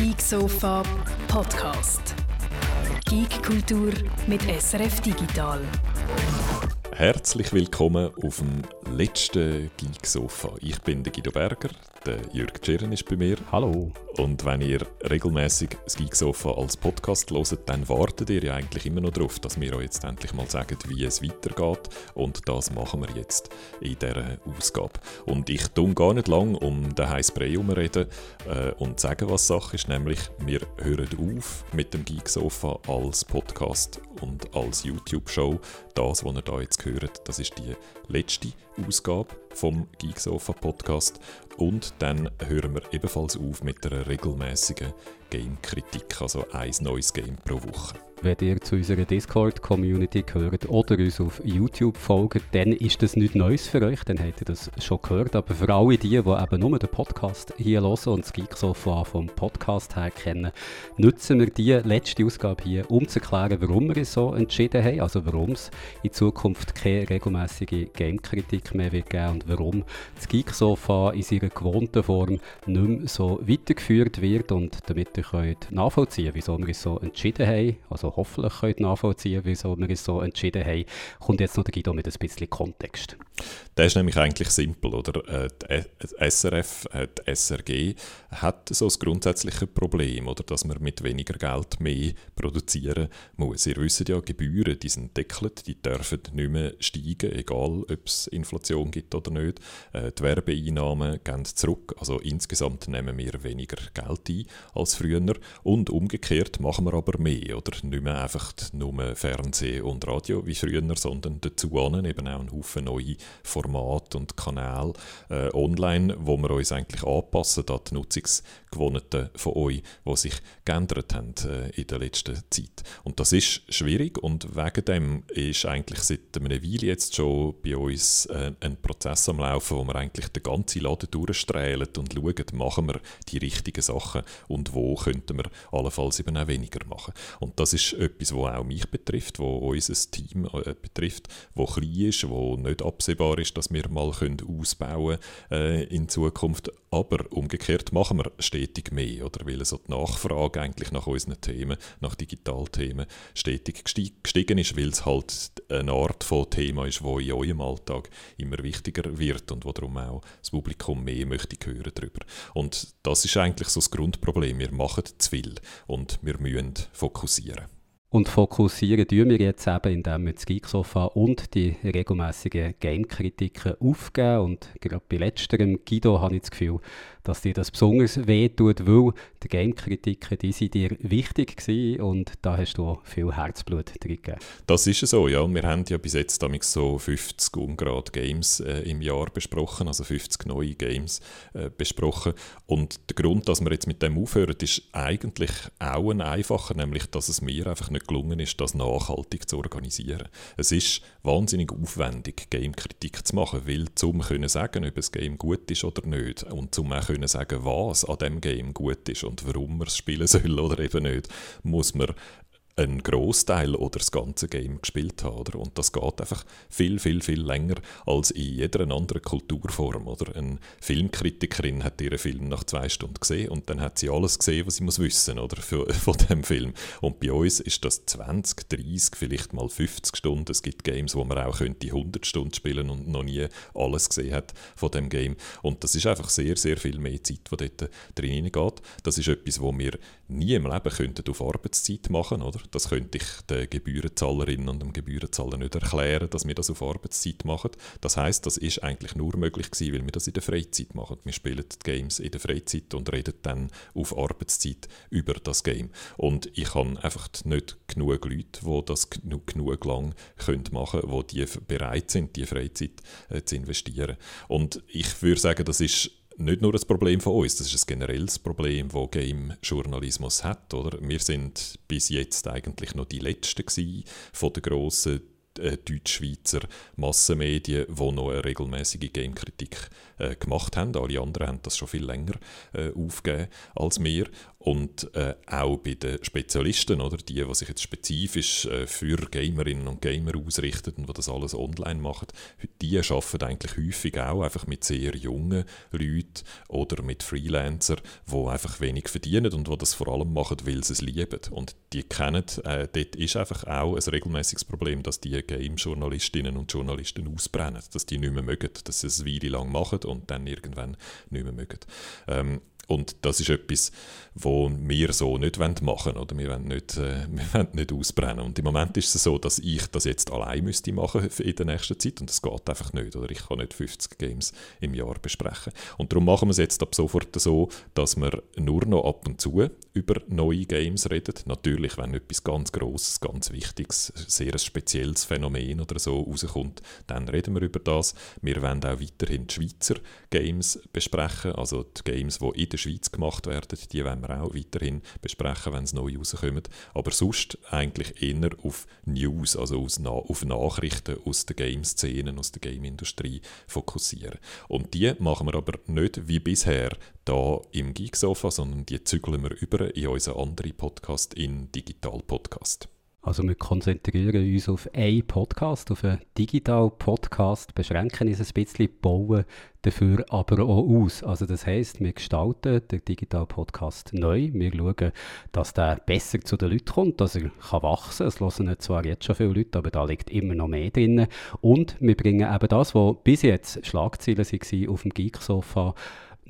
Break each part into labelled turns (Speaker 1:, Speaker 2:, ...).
Speaker 1: Geek Sofa Podcast. Geek Kultur mit SRF Digital.
Speaker 2: Herzlich willkommen auf dem letzten Geek Sofa. Ich bin der Guido Berger, der Jürg Tschirren ist bei mir.
Speaker 3: Hallo.
Speaker 2: Und wenn ihr regelmäßig das Geek Sofa als Podcast hört, dann wartet ihr ja eigentlich immer noch darauf, dass wir euch jetzt endlich mal sagen, wie es weitergeht. Und das machen wir jetzt in dieser Ausgabe. Und ich tue gar nicht lang um den heißen Brei herumreden äh, und sagen, was Sache ist. Nämlich, wir hören auf mit dem Geek Sofa als Podcast und als YouTube-Show. Das, was ihr da jetzt hört, das ist die letzte Ausgabe vom Geeksofa Podcast und dann hören wir ebenfalls auf mit einer regelmäßigen Game-Kritik, also ein neues Game pro Woche.
Speaker 3: Wenn ihr zu unserer Discord-Community gehört oder uns auf YouTube folgt, dann ist das nichts Neues für euch, dann habt ihr das schon gehört. Aber für alle die, die eben nur den Podcast hier hören und das Geeksofa vom Podcast her kennen, nutzen wir die letzte Ausgabe hier, um zu erklären, warum wir es so entschieden haben, also warum es in Zukunft keine regelmäßige Game-Kritik mehr wird geben und warum das Geeksofa in seiner gewohnten Form nicht mehr so weitergeführt wird und damit ihr könnt nachvollziehen, wieso wir es so entschieden haben, also hoffentlich könnt nachvollziehen wieso wir es so entschieden haben, kommt jetzt noch der Guido mit ein bisschen Kontext.
Speaker 2: Der ist nämlich eigentlich simpel, oder? Äh, die SRF, äh, die SRG hat so das grundsätzliche Problem, oder? Dass man mit weniger Geld mehr produzieren muss. Ihr wisst ja, Gebühren, die sind deckelt, die dürfen nicht mehr steigen, egal ob es Inflation gibt oder nicht. Äh, die Werbeeinnahmen gehen zurück, also insgesamt nehmen wir weniger Geld ein als früher. Und umgekehrt machen wir aber mehr, oder? Nicht mehr einfach nur Fernsehen und Radio wie früher, sondern dazu eben auch einen Haufen neue Formate und Kanäle äh, online, wo wir uns eigentlich anpassen an die Nutzungsgewohnheiten von euch, die sich geändert haben äh, in der letzten Zeit. Und das ist schwierig und wegen dem ist eigentlich seit einer Weile jetzt schon bei uns äh, ein Prozess am Laufen, wo wir eigentlich den ganzen Laden durchstrahlen und schauen, machen wir die richtigen Sachen und wo könnten wir allenfalls eben auch weniger machen. Und das ist etwas, was auch mich betrifft, wo unser Team äh, betrifft, wo klein ist, wo nicht absehbar ist, dass wir mal können ausbauen äh, in Zukunft. Aber umgekehrt machen wir stetig mehr, oder? Weil so die Nachfrage eigentlich nach unseren Themen, nach Digitalthemen, stetig gestiegen ist, weil es halt eine Art von Thema ist, wo in eurem Alltag immer wichtiger wird und wo darum auch das Publikum mehr möchte hören darüber. Und das ist eigentlich so das Grundproblem. Wir machen zu viel und wir müssen fokussieren.
Speaker 3: Und fokussieren tun wir jetzt eben, indem wir das Geeksofa und die regelmäßigen Game-Kritiken aufgeben. Und gerade bei letzterem, Guido, habe ich das Gefühl, dass dir das besonders wehtut, weil die Game-Kritiken, die sind dir wichtig gewesen und da hast du viel Herzblut drin gegeben.
Speaker 2: Das ist so, ja. Wir haben ja bis jetzt so 50 ungerade Games äh, im Jahr besprochen, also 50 neue Games äh, besprochen. Und der Grund, dass wir jetzt mit dem aufhören, ist eigentlich auch ein einfacher, nämlich, dass es mir einfach nicht gelungen ist, das nachhaltig zu organisieren. Es ist wahnsinnig aufwendig, Game-Kritik zu machen, weil zum können sagen, ob ein Game gut ist oder nicht und zum auch können sagen, was an dem Game gut ist und warum man es spielen soll oder eben nicht, muss man einen Großteil oder das ganze Game gespielt haben. Oder? Und das geht einfach viel, viel, viel länger als in jeder anderen Kulturform. Oder? Eine Filmkritikerin hat ihren Film nach zwei Stunden gesehen und dann hat sie alles gesehen, was sie muss wissen oder, für, von dem Film. Und bei uns ist das 20, 30, vielleicht mal 50 Stunden. Es gibt Games, wo man auch könnte 100 Stunden spielen und noch nie alles gesehen hat von dem Game. Und das ist einfach sehr, sehr viel mehr Zeit, die dort drin geht. Das ist etwas, wo wir nie im Leben könnten auf Arbeitszeit machen, oder? Das könnte ich den Gebührenzahlerinnen und dem Gebührenzahler nicht erklären, dass wir das auf Arbeitszeit machen. Das heißt, das ist eigentlich nur möglich gewesen, weil wir das in der Freizeit machen. Wir spielen die Games in der Freizeit und reden dann auf Arbeitszeit über das Game. Und ich habe einfach nicht genug Leute, die das genug, genug lang können machen können, die bereit sind, die Freizeit äh, zu investieren. Und ich würde sagen, das ist nicht nur ein Problem von uns, das ist ein generelles Problem, das Game-Journalismus hat. Oder? Wir sind bis jetzt eigentlich noch die Letzten von den grossen äh, Deutsch-Schweizer Massenmedien, die noch eine regelmäßige Game-Kritik äh, gemacht haben. Alle anderen haben das schon viel länger äh, aufgegeben als wir. Und äh, auch bei den Spezialisten, oder die, die sich jetzt spezifisch äh, für Gamerinnen und Gamer ausrichten und die das alles online machen, die arbeiten eigentlich häufig auch einfach mit sehr jungen Leuten oder mit Freelancern, die einfach wenig verdienen und die das vor allem machen, weil sie es lieben. Und die kennen, äh, dort ist einfach auch ein regelmäßiges Problem, dass die Game-Journalistinnen und Journalisten ausbrennen, dass die nicht mehr mögen, dass sie es eine Weile lang machen und dann irgendwann nicht mehr mögen. Ähm, und das ist etwas, was wir so nicht machen wollen. Oder? Wir, wollen nicht, äh, wir wollen nicht ausbrennen. Und im Moment ist es so, dass ich das jetzt allein müsste machen in der nächsten Zeit. Und das geht einfach nicht. Oder? Ich kann nicht 50 Games im Jahr besprechen. Und darum machen wir es jetzt ab sofort so, dass wir nur noch ab und zu über neue Games reden. Natürlich, wenn etwas ganz Grosses, ganz Wichtiges, sehr ein spezielles Phänomen oder so rauskommt, dann reden wir über das. Wir wollen auch weiterhin die Schweizer Games besprechen. Also die Games, die in der Schweiz gemacht werden, die werden wir auch weiterhin besprechen, wenn es neu rauskommen. Aber sonst eigentlich eher auf News, also auf Nachrichten aus der Game-Szene, aus der Game-Industrie fokussieren. Und die machen wir aber nicht wie bisher da im Geeksofa, sondern die zügeln wir über in unseren anderen Podcast, in Digital Podcast.
Speaker 3: Also wir konzentrieren uns auf einen Podcast, auf einen Digital-Podcast, beschränken uns ein bisschen, bauen dafür aber auch aus. Also das heißt, wir gestalten den Digital-Podcast neu. Wir schauen, dass der besser zu den Leuten kommt, dass er kann wachsen kann. Es hören zwar jetzt schon viele Leute, aber da liegt immer noch mehr drin. Und wir bringen eben das, was bis jetzt Schlagzeilen waren auf dem Geek-Sofa,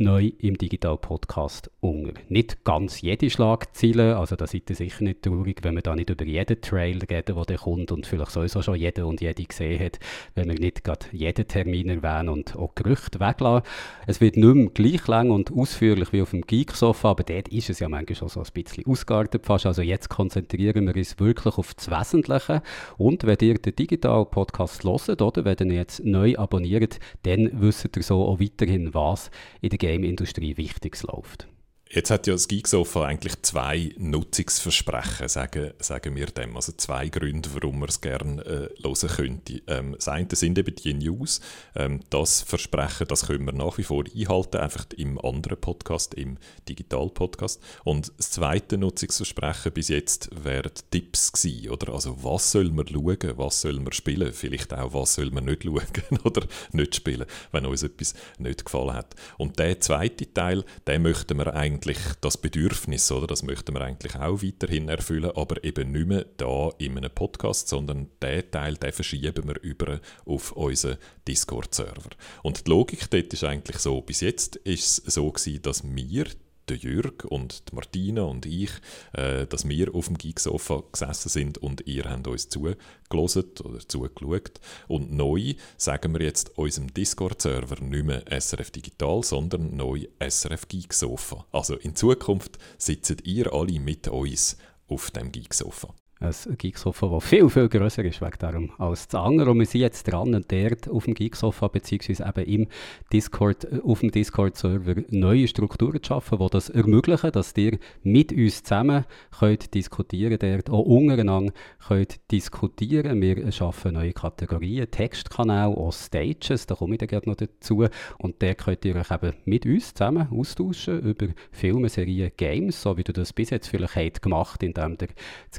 Speaker 3: neu im Digital-Podcast unter. Nicht ganz jede Schlagzeile, also da seid ihr sicher nicht traurig, wenn wir da nicht über jeden Trail reden, der kommt und vielleicht sowieso schon jeder und jede gesehen hat, wenn wir nicht gerade jeden Termin erwähnen und auch Gerüchte weglassen. Es wird nicht mehr gleich lang und ausführlich wie auf dem Geek-Sofa, aber dort ist es ja manchmal schon so ein bisschen ausgeartet fast. Also jetzt konzentrieren wir uns wirklich auf das Wesentliche und wenn ihr den Digital-Podcast hört oder wenn ihr jetzt neu abonniert, dann wisst ihr so auch weiterhin, was in der Game-Industrie Wichtiges läuft.
Speaker 2: Jetzt hat ja das Geeksofa eigentlich zwei Nutzungsversprechen, sagen, sagen wir dem. Also zwei Gründe, warum man es gerne äh, hören könnte. Ähm, das eine sind eben die News. Ähm, das Versprechen, das können wir nach wie vor einhalten, einfach im anderen Podcast, im Digital-Podcast. Und das zweite Nutzungsversprechen bis jetzt wären Tipps gewesen, oder? Also was soll man schauen, was soll man spielen, vielleicht auch was soll man nicht schauen oder nicht spielen, wenn uns etwas nicht gefallen hat. Und der zweite Teil, den möchten wir eigentlich eigentlich das Bedürfnis, oder? Das möchten wir eigentlich auch weiterhin erfüllen, aber eben nicht mehr da in einem Podcast, sondern den Teil, den verschieben wir über auf unseren Discord-Server. Und die Logik dort ist eigentlich so, bis jetzt ist es so gewesen, dass wir der Jürg und die Martina und ich, äh, dass wir auf dem Geeksofa gesessen sind und ihr habt uns zugelassen oder zugeschaut. Und neu sagen wir jetzt unserem Discord-Server nicht mehr SRF Digital, sondern neu SRF Geeksofa. Also in Zukunft sitzt ihr alle mit uns auf dem Geeksofa
Speaker 3: ein Geeksofa, das viel, viel grösser ist wegen darum als das andere. Und wir sind jetzt dran und dort auf dem Geeksofa beziehungsweise eben im Discord, äh, auf dem Discord-Server neue Strukturen zu schaffen, die das ermöglichen, dass ihr mit uns zusammen könnt diskutieren dort, auch untereinander könnt diskutieren. Wir schaffen neue Kategorien, Textkanäle, auch Stages, da komme ich dann gerne noch dazu. Und der könnt ihr euch eben mit uns zusammen austauschen über Filme, Serien, Games, so wie du das bis jetzt vielleicht habt gemacht, indem ihr das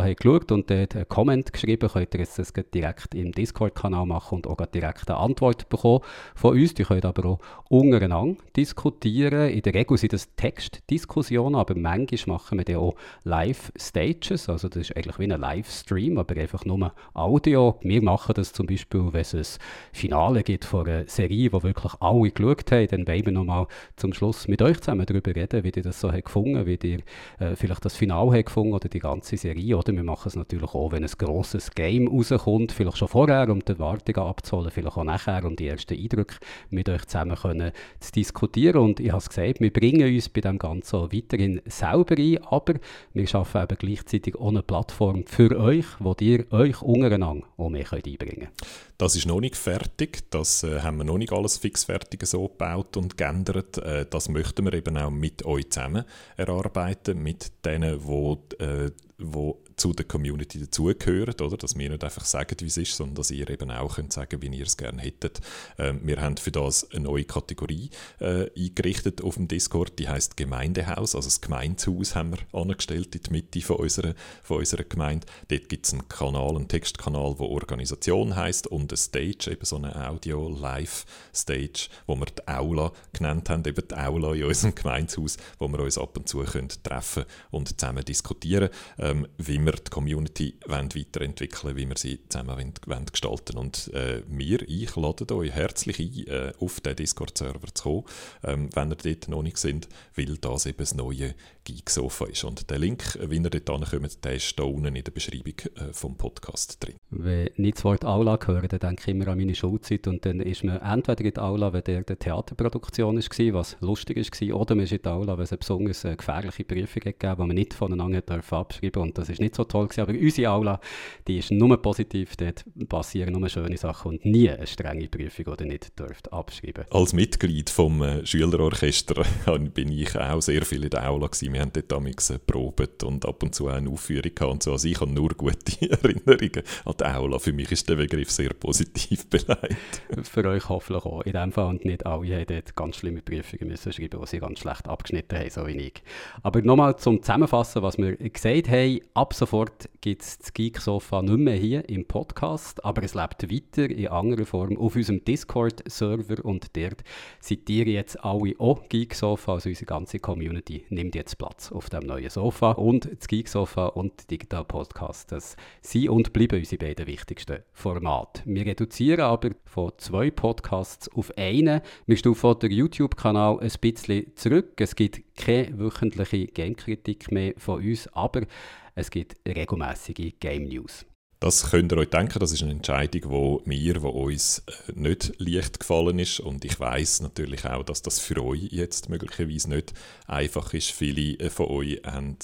Speaker 3: Geeksofa haben geschaut und dort einen Comment geschrieben, könnt ihr das direkt im Discord-Kanal machen und auch direkt eine Antwort bekommen von uns. Die könnt aber auch untereinander diskutieren. In der Regel sind das Textdiskussionen, aber manchmal machen wir dann auch Live-Stages. Also das ist eigentlich wie ein Livestream, aber einfach nur Audio. Wir machen das zum Beispiel, wenn es ein Finale gibt von einer Serie, die wirklich alle geschaut haben, dann wollen wir nochmal zum Schluss mit euch zusammen darüber reden, wie ihr das so habt gefunden, wie ihr äh, vielleicht das Finale habt gefunden oder die ganze Serie oder oder wir machen es natürlich auch, wenn ein grosses Game rauskommt, vielleicht schon vorher, um die Erwartungen abzuholen, vielleicht auch nachher, um die ersten Eindrücke mit euch zusammen können zu diskutieren. Und ich habe es gesagt, wir bringen uns bei dem Ganzen weiterhin selber ein, aber wir schaffen eben gleichzeitig auch eine Plattform für euch, wo ihr euch untereinander auch mehr einbringen könnt.
Speaker 2: Das ist noch nicht fertig, das äh, haben wir noch nicht alles fixfertig so gebaut und geändert. Äh, das möchten wir eben auch mit euch zusammen erarbeiten, mit denen, die äh, wo zu der Community dazugehören, oder? Dass wir nicht einfach sagen, wie es ist, sondern dass ihr eben auch könnt sagen, wie ihr es gerne hättet. Ähm, wir haben für das eine neue Kategorie äh, eingerichtet auf dem Discord, die heißt Gemeindehaus, also das Gemeindehaus haben wir angestellt in die Mitte von unserer, von unserer Gemeinde. Dort gibt es einen Kanal, einen Textkanal, der Organisation heißt und eine Stage, eben so eine Audio-Live-Stage, wo wir die Aula genannt haben, eben die Aula in unserem Gemeindehaus, wo wir uns ab und zu können treffen und zusammen diskutieren, ähm, wie wir die Community wollen weiterentwickeln wie wir sie zusammen wollen, gestalten Und äh, wir, ich lade euch herzlich ein, äh, auf den Discord-Server zu kommen, ähm, wenn ihr dort noch nicht sind, weil das eben das neue Geeksofa ist. Und der Link, wie ihr dort ankommt, der ist da unten in der Beschreibung äh, vom Podcast drin.
Speaker 3: Wenn ich nicht das Wort Aula dann denke immer an meine Schulzeit und dann ist man entweder in der Aula, wenn der eine Theaterproduktion war, was lustig war, oder man ist in der Aula, wenn es eine besonders äh, gefährliche Prüfung gegeben die man nicht voneinander abschreiben. Und das ist nicht so toll gewesen, aber unsere Aula, die ist nur positiv, dort passieren nur schöne Sachen und nie eine strenge Prüfung, ihr nicht dürft abschreiben.
Speaker 2: Als Mitglied vom äh, Schülerorchester bin ich auch sehr viel in der Aula gewesen. Wir haben dort damals geprobt und ab und zu auch eine Aufführung gehabt und so. Also ich habe nur gute Erinnerungen an die Aula. Für mich ist der Begriff sehr positiv beleidigt.
Speaker 3: Für euch hoffentlich auch. In dem Fall und nicht alle haben dort ganz schlimme Prüfungen müssen schreiben, die sie ganz schlecht abgeschnitten haben, so wie ich. Aber nochmal zum Zusammenfassen, was wir gesagt haben. Ab sofort gibt es das Geek-Sofa nicht mehr hier im Podcast, aber es lebt weiter in anderer Form auf unserem Discord-Server und dort seid ihr jetzt alle auch Geek-Sofa, also unsere ganze Community nimmt jetzt Platz auf dem neuen Sofa und das Geek-Sofa und Digital Podcast, das sind und bleiben unsere beiden wichtigsten Formate. Wir reduzieren aber von zwei Podcasts auf einen. Wir stufen den YouTube-Kanal ein bisschen zurück. Es gibt keine wöchentliche Game-Kritik mehr von uns, aber es gibt regelmäßige Game News.
Speaker 2: Das könnt ihr euch denken, das ist eine Entscheidung, wo mir, wo uns äh, nicht leicht gefallen ist und ich weiß natürlich auch, dass das für euch jetzt möglicherweise nicht einfach ist. Viele äh, von euch haben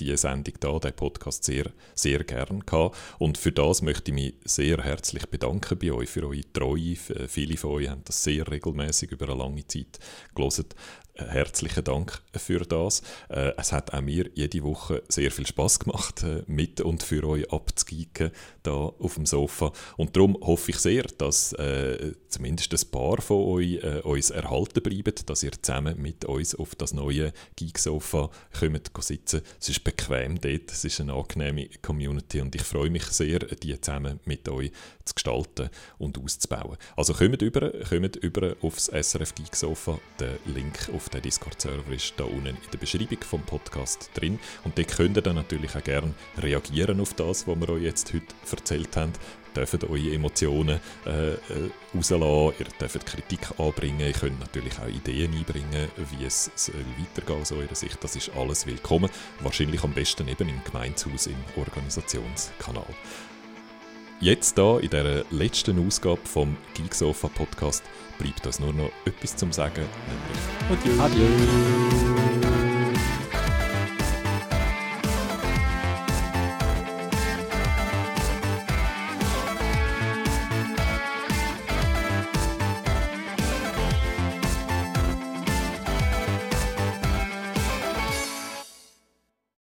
Speaker 2: die Sendung da, den Podcast sehr, sehr gern gehabt. Und für das möchte ich mich sehr herzlich bedanken bei euch, für eure Treue. Viele von euch haben das sehr regelmäßig über eine lange Zeit gelesen herzlichen Dank für das. Äh, es hat auch mir jede Woche sehr viel Spaß gemacht, äh, mit und für euch abzugeeken da auf dem Sofa. Und darum hoffe ich sehr, dass äh, zumindest ein paar von euch äh, uns erhalten bleiben, dass ihr zusammen mit uns auf das neue Geek-Sofa kommt sitzen. Es ist bequem dort, es ist eine angenehme Community und ich freue mich sehr, die zusammen mit euch zu gestalten und auszubauen. Also kommt über, kommt über aufs SRF Geek-Sofa, der Link auf auf den Discord-Server ist da unten in der Beschreibung vom Podcast drin. Und dort könnt ihr dann natürlich auch gerne reagieren auf das, was wir euch jetzt heute erzählt haben. Ihr dürft eure Emotionen äh, äh, rauslassen, ihr dürft Kritik anbringen, ihr könnt natürlich auch Ideen einbringen, wie es weitergehen aus eurer Sicht. Das ist alles willkommen. Wahrscheinlich am besten eben im Gemeinshaus im Organisationskanal. Jetzt da in der letzten Ausgabe vom Geeksofa Podcast bleibt uns nur noch etwas zum Sagen,
Speaker 3: nämlich Adieu. Adieu.